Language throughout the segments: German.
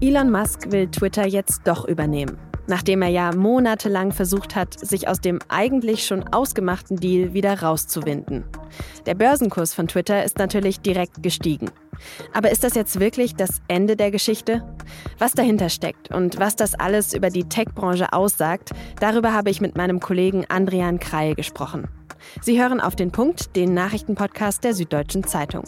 Elon Musk will Twitter jetzt doch übernehmen, nachdem er ja monatelang versucht hat, sich aus dem eigentlich schon ausgemachten Deal wieder rauszuwinden. Der Börsenkurs von Twitter ist natürlich direkt gestiegen. Aber ist das jetzt wirklich das Ende der Geschichte? Was dahinter steckt und was das alles über die Tech-Branche aussagt, darüber habe ich mit meinem Kollegen Andrian Kreie gesprochen. Sie hören auf den Punkt, den Nachrichtenpodcast der Süddeutschen Zeitung.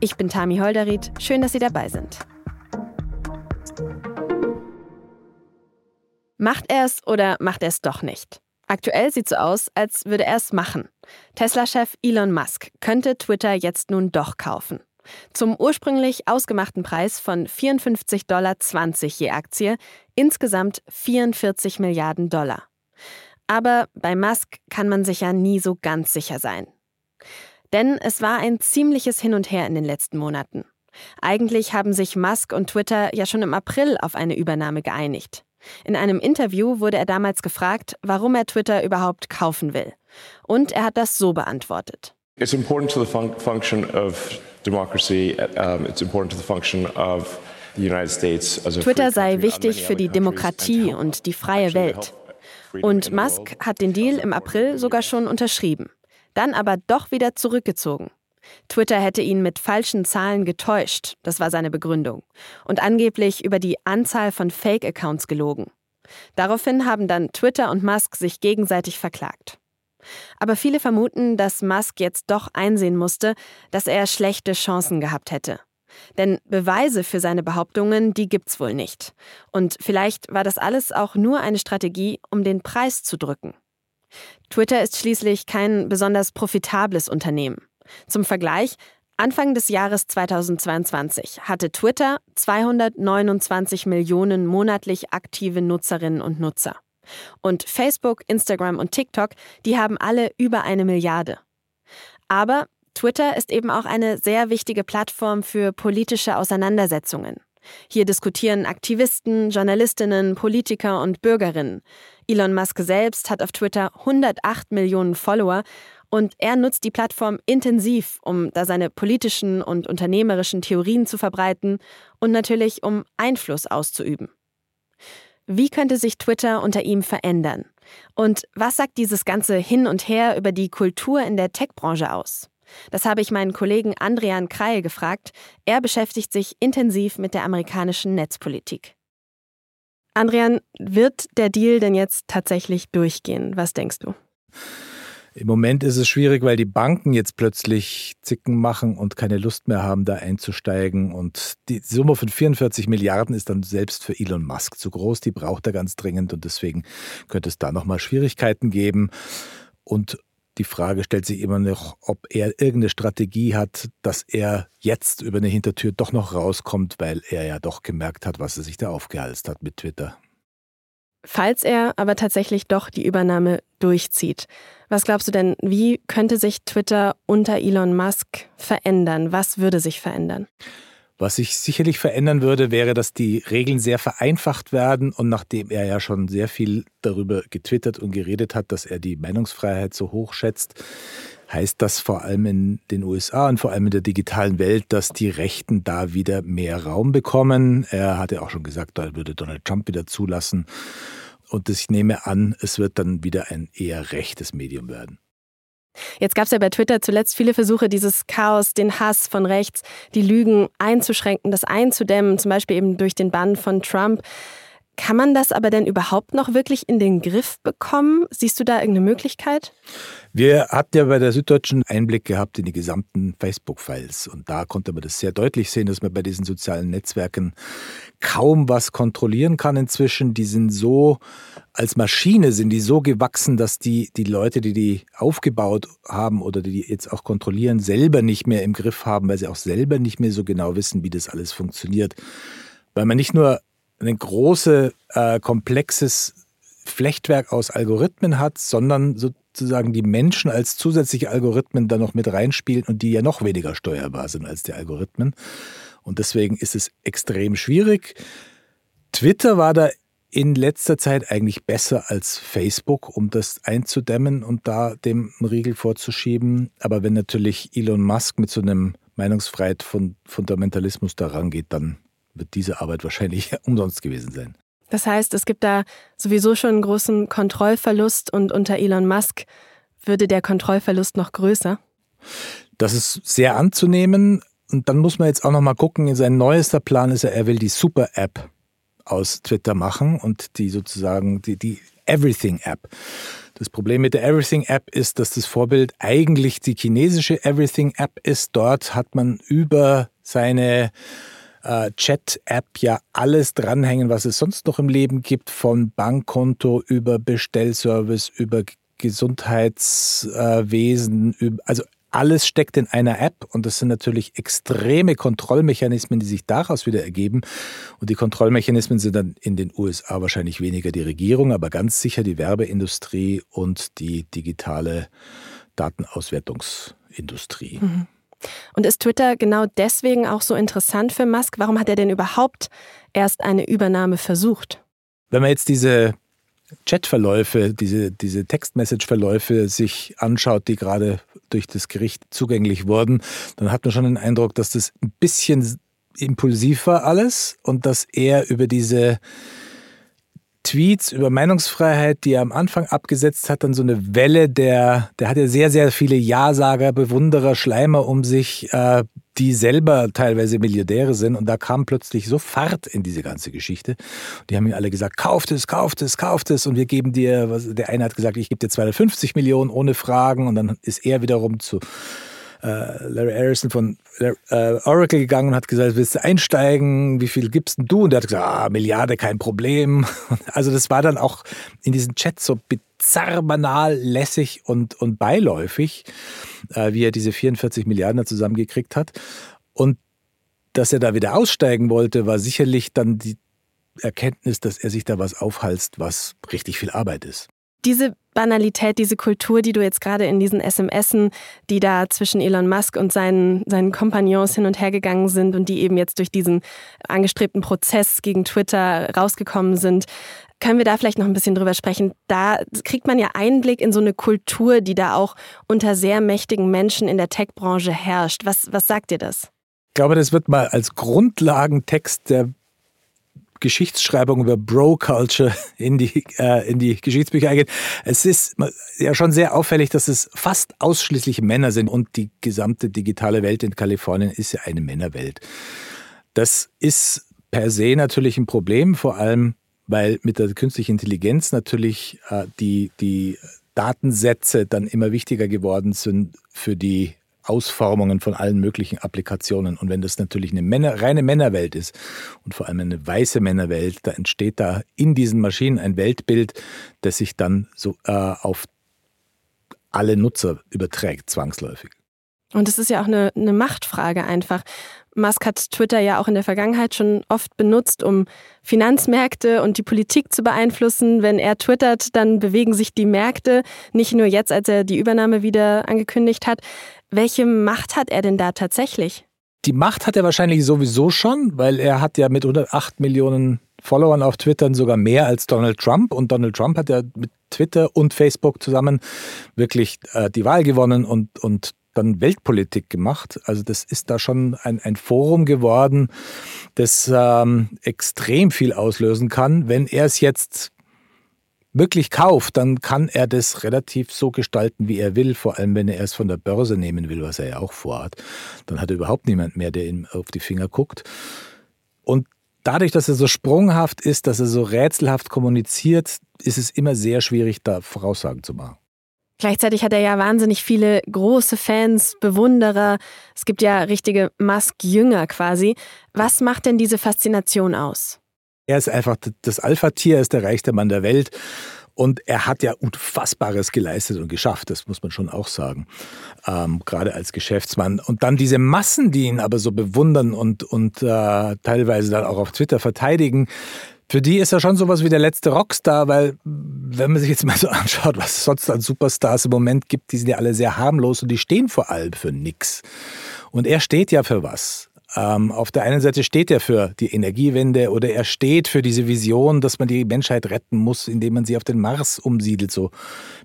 Ich bin Tami Holderried, schön, dass Sie dabei sind. Macht er es oder macht er es doch nicht? Aktuell sieht so aus, als würde er es machen. Tesla-Chef Elon Musk könnte Twitter jetzt nun doch kaufen. Zum ursprünglich ausgemachten Preis von 54,20 Dollar je Aktie, insgesamt 44 Milliarden Dollar. Aber bei Musk kann man sich ja nie so ganz sicher sein. Denn es war ein ziemliches Hin und Her in den letzten Monaten. Eigentlich haben sich Musk und Twitter ja schon im April auf eine Übernahme geeinigt. In einem Interview wurde er damals gefragt, warum er Twitter überhaupt kaufen will. Und er hat das so beantwortet. It's important to the fun function of democracy. Um, it's important to the function of. Twitter sei wichtig für die Demokratie und die freie Welt. Und Musk hat den Deal im April sogar schon unterschrieben, dann aber doch wieder zurückgezogen. Twitter hätte ihn mit falschen Zahlen getäuscht, das war seine Begründung, und angeblich über die Anzahl von Fake-Accounts gelogen. Daraufhin haben dann Twitter und Musk sich gegenseitig verklagt. Aber viele vermuten, dass Musk jetzt doch einsehen musste, dass er schlechte Chancen gehabt hätte. Denn Beweise für seine Behauptungen, die gibt's wohl nicht. Und vielleicht war das alles auch nur eine Strategie, um den Preis zu drücken. Twitter ist schließlich kein besonders profitables Unternehmen. Zum Vergleich, Anfang des Jahres 2022 hatte Twitter 229 Millionen monatlich aktive Nutzerinnen und Nutzer. Und Facebook, Instagram und TikTok, die haben alle über eine Milliarde. Aber Twitter ist eben auch eine sehr wichtige Plattform für politische Auseinandersetzungen. Hier diskutieren Aktivisten, Journalistinnen, Politiker und Bürgerinnen. Elon Musk selbst hat auf Twitter 108 Millionen Follower und er nutzt die Plattform intensiv, um da seine politischen und unternehmerischen Theorien zu verbreiten und natürlich um Einfluss auszuüben. Wie könnte sich Twitter unter ihm verändern? Und was sagt dieses ganze Hin und Her über die Kultur in der Tech-Branche aus? Das habe ich meinen Kollegen Andrian Kreie gefragt. Er beschäftigt sich intensiv mit der amerikanischen Netzpolitik. Andrian, wird der Deal denn jetzt tatsächlich durchgehen? Was denkst du? Im Moment ist es schwierig, weil die Banken jetzt plötzlich Zicken machen und keine Lust mehr haben, da einzusteigen. Und die Summe von 44 Milliarden ist dann selbst für Elon Musk zu groß. Die braucht er ganz dringend und deswegen könnte es da nochmal Schwierigkeiten geben. Und die Frage stellt sich immer noch, ob er irgendeine Strategie hat, dass er jetzt über eine Hintertür doch noch rauskommt, weil er ja doch gemerkt hat, was er sich da aufgehalst hat mit Twitter. Falls er aber tatsächlich doch die Übernahme durchzieht, was glaubst du denn, wie könnte sich Twitter unter Elon Musk verändern? Was würde sich verändern? Was sich sicherlich verändern würde, wäre, dass die Regeln sehr vereinfacht werden. Und nachdem er ja schon sehr viel darüber getwittert und geredet hat, dass er die Meinungsfreiheit so hoch schätzt, heißt das vor allem in den USA und vor allem in der digitalen Welt, dass die Rechten da wieder mehr Raum bekommen. Er hatte auch schon gesagt, da würde Donald Trump wieder zulassen. Und ich nehme an, es wird dann wieder ein eher rechtes Medium werden. Jetzt gab es ja bei Twitter zuletzt viele Versuche, dieses Chaos, den Hass von rechts, die Lügen einzuschränken, das einzudämmen, zum Beispiel eben durch den Bann von Trump. Kann man das aber denn überhaupt noch wirklich in den Griff bekommen? Siehst du da irgendeine Möglichkeit? Wir hatten ja bei der Süddeutschen Einblick gehabt in die gesamten Facebook-Files und da konnte man das sehr deutlich sehen, dass man bei diesen sozialen Netzwerken kaum was kontrollieren kann inzwischen. Die sind so, als Maschine sind die so gewachsen, dass die, die Leute, die die aufgebaut haben oder die jetzt auch kontrollieren, selber nicht mehr im Griff haben, weil sie auch selber nicht mehr so genau wissen, wie das alles funktioniert. Weil man nicht nur ein großes, äh, komplexes Flechtwerk aus Algorithmen hat, sondern sozusagen die Menschen als zusätzliche Algorithmen da noch mit reinspielen und die ja noch weniger steuerbar sind als die Algorithmen. Und deswegen ist es extrem schwierig. Twitter war da in letzter Zeit eigentlich besser als Facebook, um das einzudämmen und da dem einen Riegel vorzuschieben. Aber wenn natürlich Elon Musk mit so einem Meinungsfreiheit von Fundamentalismus da rangeht, dann wird diese Arbeit wahrscheinlich umsonst gewesen sein. Das heißt, es gibt da sowieso schon einen großen Kontrollverlust und unter Elon Musk würde der Kontrollverlust noch größer? Das ist sehr anzunehmen. Und dann muss man jetzt auch noch mal gucken, sein neuester Plan ist ja, er will die Super-App aus Twitter machen und die sozusagen die, die Everything-App. Das Problem mit der Everything-App ist, dass das Vorbild eigentlich die chinesische Everything-App ist. Dort hat man über seine äh, Chat-App ja alles dranhängen, was es sonst noch im Leben gibt, von Bankkonto über Bestellservice, über Gesundheitswesen, äh, also alles steckt in einer App und das sind natürlich extreme Kontrollmechanismen, die sich daraus wieder ergeben. Und die Kontrollmechanismen sind dann in den USA wahrscheinlich weniger die Regierung, aber ganz sicher die Werbeindustrie und die digitale Datenauswertungsindustrie. Mhm. Und ist Twitter genau deswegen auch so interessant für Musk? Warum hat er denn überhaupt erst eine Übernahme versucht? Wenn man jetzt diese Chatverläufe, diese, diese Textmessage-Verläufe sich anschaut, die gerade durch das Gericht zugänglich wurden, dann hat man schon den Eindruck, dass das ein bisschen impulsiv war alles und dass er über diese Tweets über Meinungsfreiheit, die er am Anfang abgesetzt hat, dann so eine Welle der, der hat ja sehr, sehr viele Ja-Sager, Bewunderer, Schleimer um sich, äh, die selber teilweise Milliardäre sind. Und da kam plötzlich so Fahrt in diese ganze Geschichte. Die haben mir alle gesagt, kauft es, kauft es, kauft es. Und wir geben dir, was, der eine hat gesagt, ich gebe dir 250 Millionen ohne Fragen. Und dann ist er wiederum zu äh, Larry Harrison von Oracle gegangen und hat gesagt, willst du einsteigen? Wie viel gibst denn du? Und der hat gesagt, ah, Milliarde, kein Problem. Also das war dann auch in diesen Chats so bizarr, banal, lässig und, und beiläufig, äh, wie er diese 44 Milliarden da zusammengekriegt hat. Und dass er da wieder aussteigen wollte, war sicherlich dann die Erkenntnis, dass er sich da was aufhalst, was richtig viel Arbeit ist. Diese Banalität, diese Kultur, die du jetzt gerade in diesen SMSen, die da zwischen Elon Musk und seinen, seinen Kompagnons hin und her gegangen sind und die eben jetzt durch diesen angestrebten Prozess gegen Twitter rausgekommen sind, können wir da vielleicht noch ein bisschen drüber sprechen? Da kriegt man ja Einblick in so eine Kultur, die da auch unter sehr mächtigen Menschen in der Tech-Branche herrscht. Was, was sagt dir das? Ich glaube, das wird mal als Grundlagentext der Geschichtsschreibung über Bro-Culture in die, äh, in die Geschichtsbücher eingehen. Es ist ja schon sehr auffällig, dass es fast ausschließlich Männer sind und die gesamte digitale Welt in Kalifornien ist ja eine Männerwelt. Das ist per se natürlich ein Problem, vor allem weil mit der künstlichen Intelligenz natürlich äh, die, die Datensätze dann immer wichtiger geworden sind für die Ausformungen von allen möglichen Applikationen. Und wenn das natürlich eine Männer, reine Männerwelt ist und vor allem eine weiße Männerwelt, da entsteht da in diesen Maschinen ein Weltbild, das sich dann so äh, auf alle Nutzer überträgt, zwangsläufig. Und es ist ja auch eine, eine Machtfrage einfach. Musk hat Twitter ja auch in der Vergangenheit schon oft benutzt, um Finanzmärkte und die Politik zu beeinflussen. Wenn er twittert, dann bewegen sich die Märkte, nicht nur jetzt, als er die Übernahme wieder angekündigt hat. Welche Macht hat er denn da tatsächlich? Die Macht hat er wahrscheinlich sowieso schon, weil er hat ja mit 108 Millionen Followern auf Twitter sogar mehr als Donald Trump. Und Donald Trump hat ja mit Twitter und Facebook zusammen wirklich äh, die Wahl gewonnen und, und dann Weltpolitik gemacht. Also das ist da schon ein, ein Forum geworden, das ähm, extrem viel auslösen kann. Wenn er es jetzt wirklich kauft, dann kann er das relativ so gestalten, wie er will, vor allem wenn er es von der Börse nehmen will, was er ja auch vorhat. Dann hat er überhaupt niemand mehr, der ihm auf die Finger guckt. Und dadurch, dass er so sprunghaft ist, dass er so rätselhaft kommuniziert, ist es immer sehr schwierig, da Voraussagen zu machen. Gleichzeitig hat er ja wahnsinnig viele große Fans, Bewunderer. Es gibt ja richtige Musk-Jünger quasi. Was macht denn diese Faszination aus? Er ist einfach das Alpha-Tier, er ist der reichste Mann der Welt. Und er hat ja Unfassbares geleistet und geschafft, das muss man schon auch sagen, ähm, gerade als Geschäftsmann. Und dann diese Massen, die ihn aber so bewundern und, und äh, teilweise dann auch auf Twitter verteidigen, für die ist er schon sowas wie der letzte Rockstar, weil wenn man sich jetzt mal so anschaut, was es sonst an Superstars im Moment gibt, die sind ja alle sehr harmlos und die stehen vor allem für nichts. Und er steht ja für was. Ähm, auf der einen Seite steht er für die Energiewende oder er steht für diese Vision, dass man die Menschheit retten muss, indem man sie auf den Mars umsiedelt, so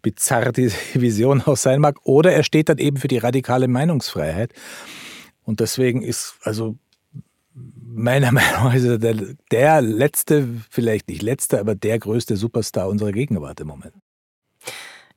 bizarr diese Vision auch sein mag. Oder er steht dann eben für die radikale Meinungsfreiheit. Und deswegen ist also meiner Meinung nach der, der letzte, vielleicht nicht letzte, aber der größte Superstar unserer Gegenwart im Moment.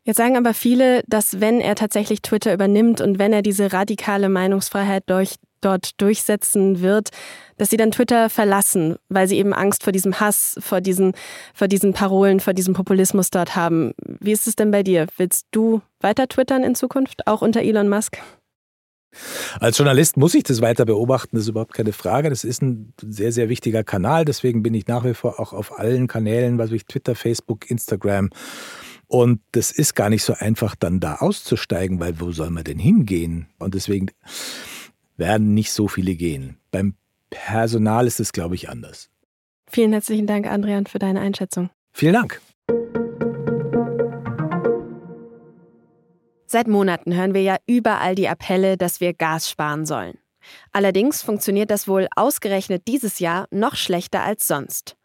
Jetzt sagen aber viele, dass wenn er tatsächlich Twitter übernimmt und wenn er diese radikale Meinungsfreiheit durch, dort durchsetzen wird, dass sie dann Twitter verlassen, weil sie eben Angst vor diesem Hass, vor diesen, vor diesen Parolen, vor diesem Populismus dort haben. Wie ist es denn bei dir? Willst du weiter twittern in Zukunft, auch unter Elon Musk? Als Journalist muss ich das weiter beobachten, das ist überhaupt keine Frage. Das ist ein sehr, sehr wichtiger Kanal. Deswegen bin ich nach wie vor auch auf allen Kanälen, was ich Twitter, Facebook, Instagram und das ist gar nicht so einfach, dann da auszusteigen, weil wo soll man denn hingehen? Und deswegen werden nicht so viele gehen. Beim Personal ist es, glaube ich, anders. Vielen herzlichen Dank, Adrian, für deine Einschätzung. Vielen Dank. Seit Monaten hören wir ja überall die Appelle, dass wir Gas sparen sollen. Allerdings funktioniert das wohl ausgerechnet dieses Jahr noch schlechter als sonst.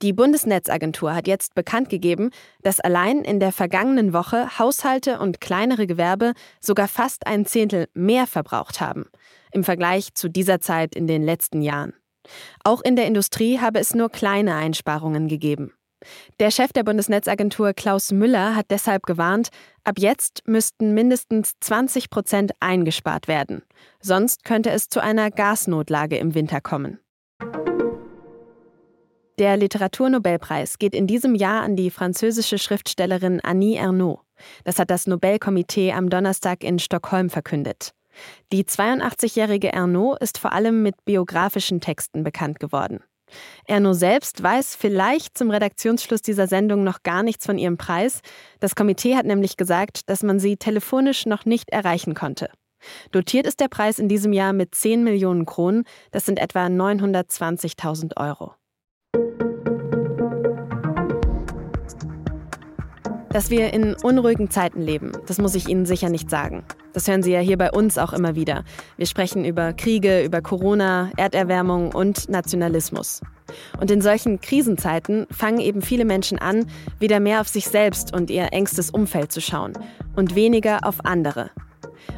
Die Bundesnetzagentur hat jetzt bekannt gegeben, dass allein in der vergangenen Woche Haushalte und kleinere Gewerbe sogar fast ein Zehntel mehr verbraucht haben im Vergleich zu dieser Zeit in den letzten Jahren. Auch in der Industrie habe es nur kleine Einsparungen gegeben. Der Chef der Bundesnetzagentur Klaus Müller hat deshalb gewarnt, ab jetzt müssten mindestens 20 Prozent eingespart werden. Sonst könnte es zu einer Gasnotlage im Winter kommen. Der Literaturnobelpreis geht in diesem Jahr an die französische Schriftstellerin Annie Ernaux. Das hat das Nobelkomitee am Donnerstag in Stockholm verkündet. Die 82-jährige Ernaux ist vor allem mit biografischen Texten bekannt geworden. Erno selbst weiß vielleicht zum Redaktionsschluss dieser Sendung noch gar nichts von ihrem Preis. Das Komitee hat nämlich gesagt, dass man sie telefonisch noch nicht erreichen konnte. Dotiert ist der Preis in diesem Jahr mit 10 Millionen Kronen, das sind etwa 920.000 Euro. Dass wir in unruhigen Zeiten leben, das muss ich Ihnen sicher nicht sagen. Das hören Sie ja hier bei uns auch immer wieder. Wir sprechen über Kriege, über Corona, Erderwärmung und Nationalismus. Und in solchen Krisenzeiten fangen eben viele Menschen an, wieder mehr auf sich selbst und ihr engstes Umfeld zu schauen und weniger auf andere.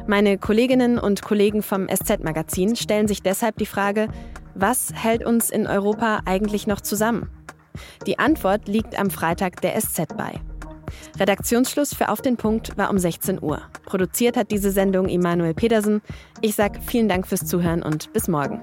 Meine Kolleginnen und Kollegen vom SZ-Magazin stellen sich deshalb die Frage, was hält uns in Europa eigentlich noch zusammen? Die Antwort liegt am Freitag der SZ bei. Redaktionsschluss für Auf den Punkt war um 16 Uhr. Produziert hat diese Sendung Immanuel Pedersen. Ich sage vielen Dank fürs Zuhören und bis morgen.